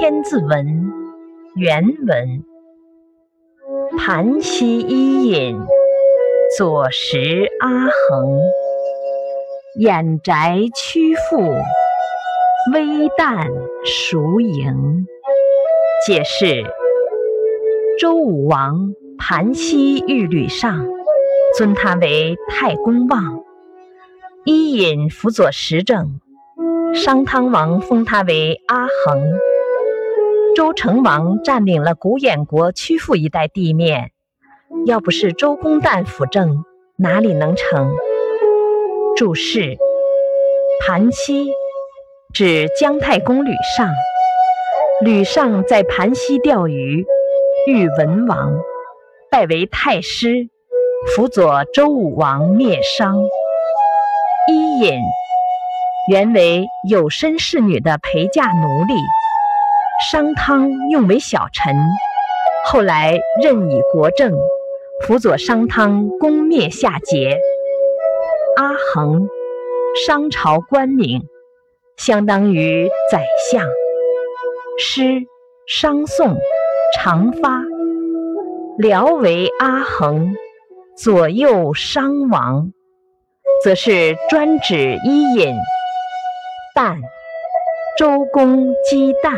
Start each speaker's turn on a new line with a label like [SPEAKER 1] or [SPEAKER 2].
[SPEAKER 1] 千字文》原文：盘溪伊尹，左石阿衡。掩宅曲阜，微旦孰盈？解释：周武王盘溪遇吕尚，尊他为太公望。伊尹辅佐时政，商汤王封他为阿衡。周成王占领了古偃国曲阜一带地面，要不是周公旦辅政，哪里能成？注释：盘溪指姜太公吕尚，吕尚在盘溪钓鱼，遇文王，拜为太师，辅佐周武王灭商。伊尹原为有身侍女的陪嫁奴隶，商汤用为小臣，后来任以国政，辅佐商汤攻灭夏桀。阿衡，商朝官名，相当于宰相。诗商颂长发，辽为阿衡，左右商王，则是专指伊尹。旦，周公姬旦。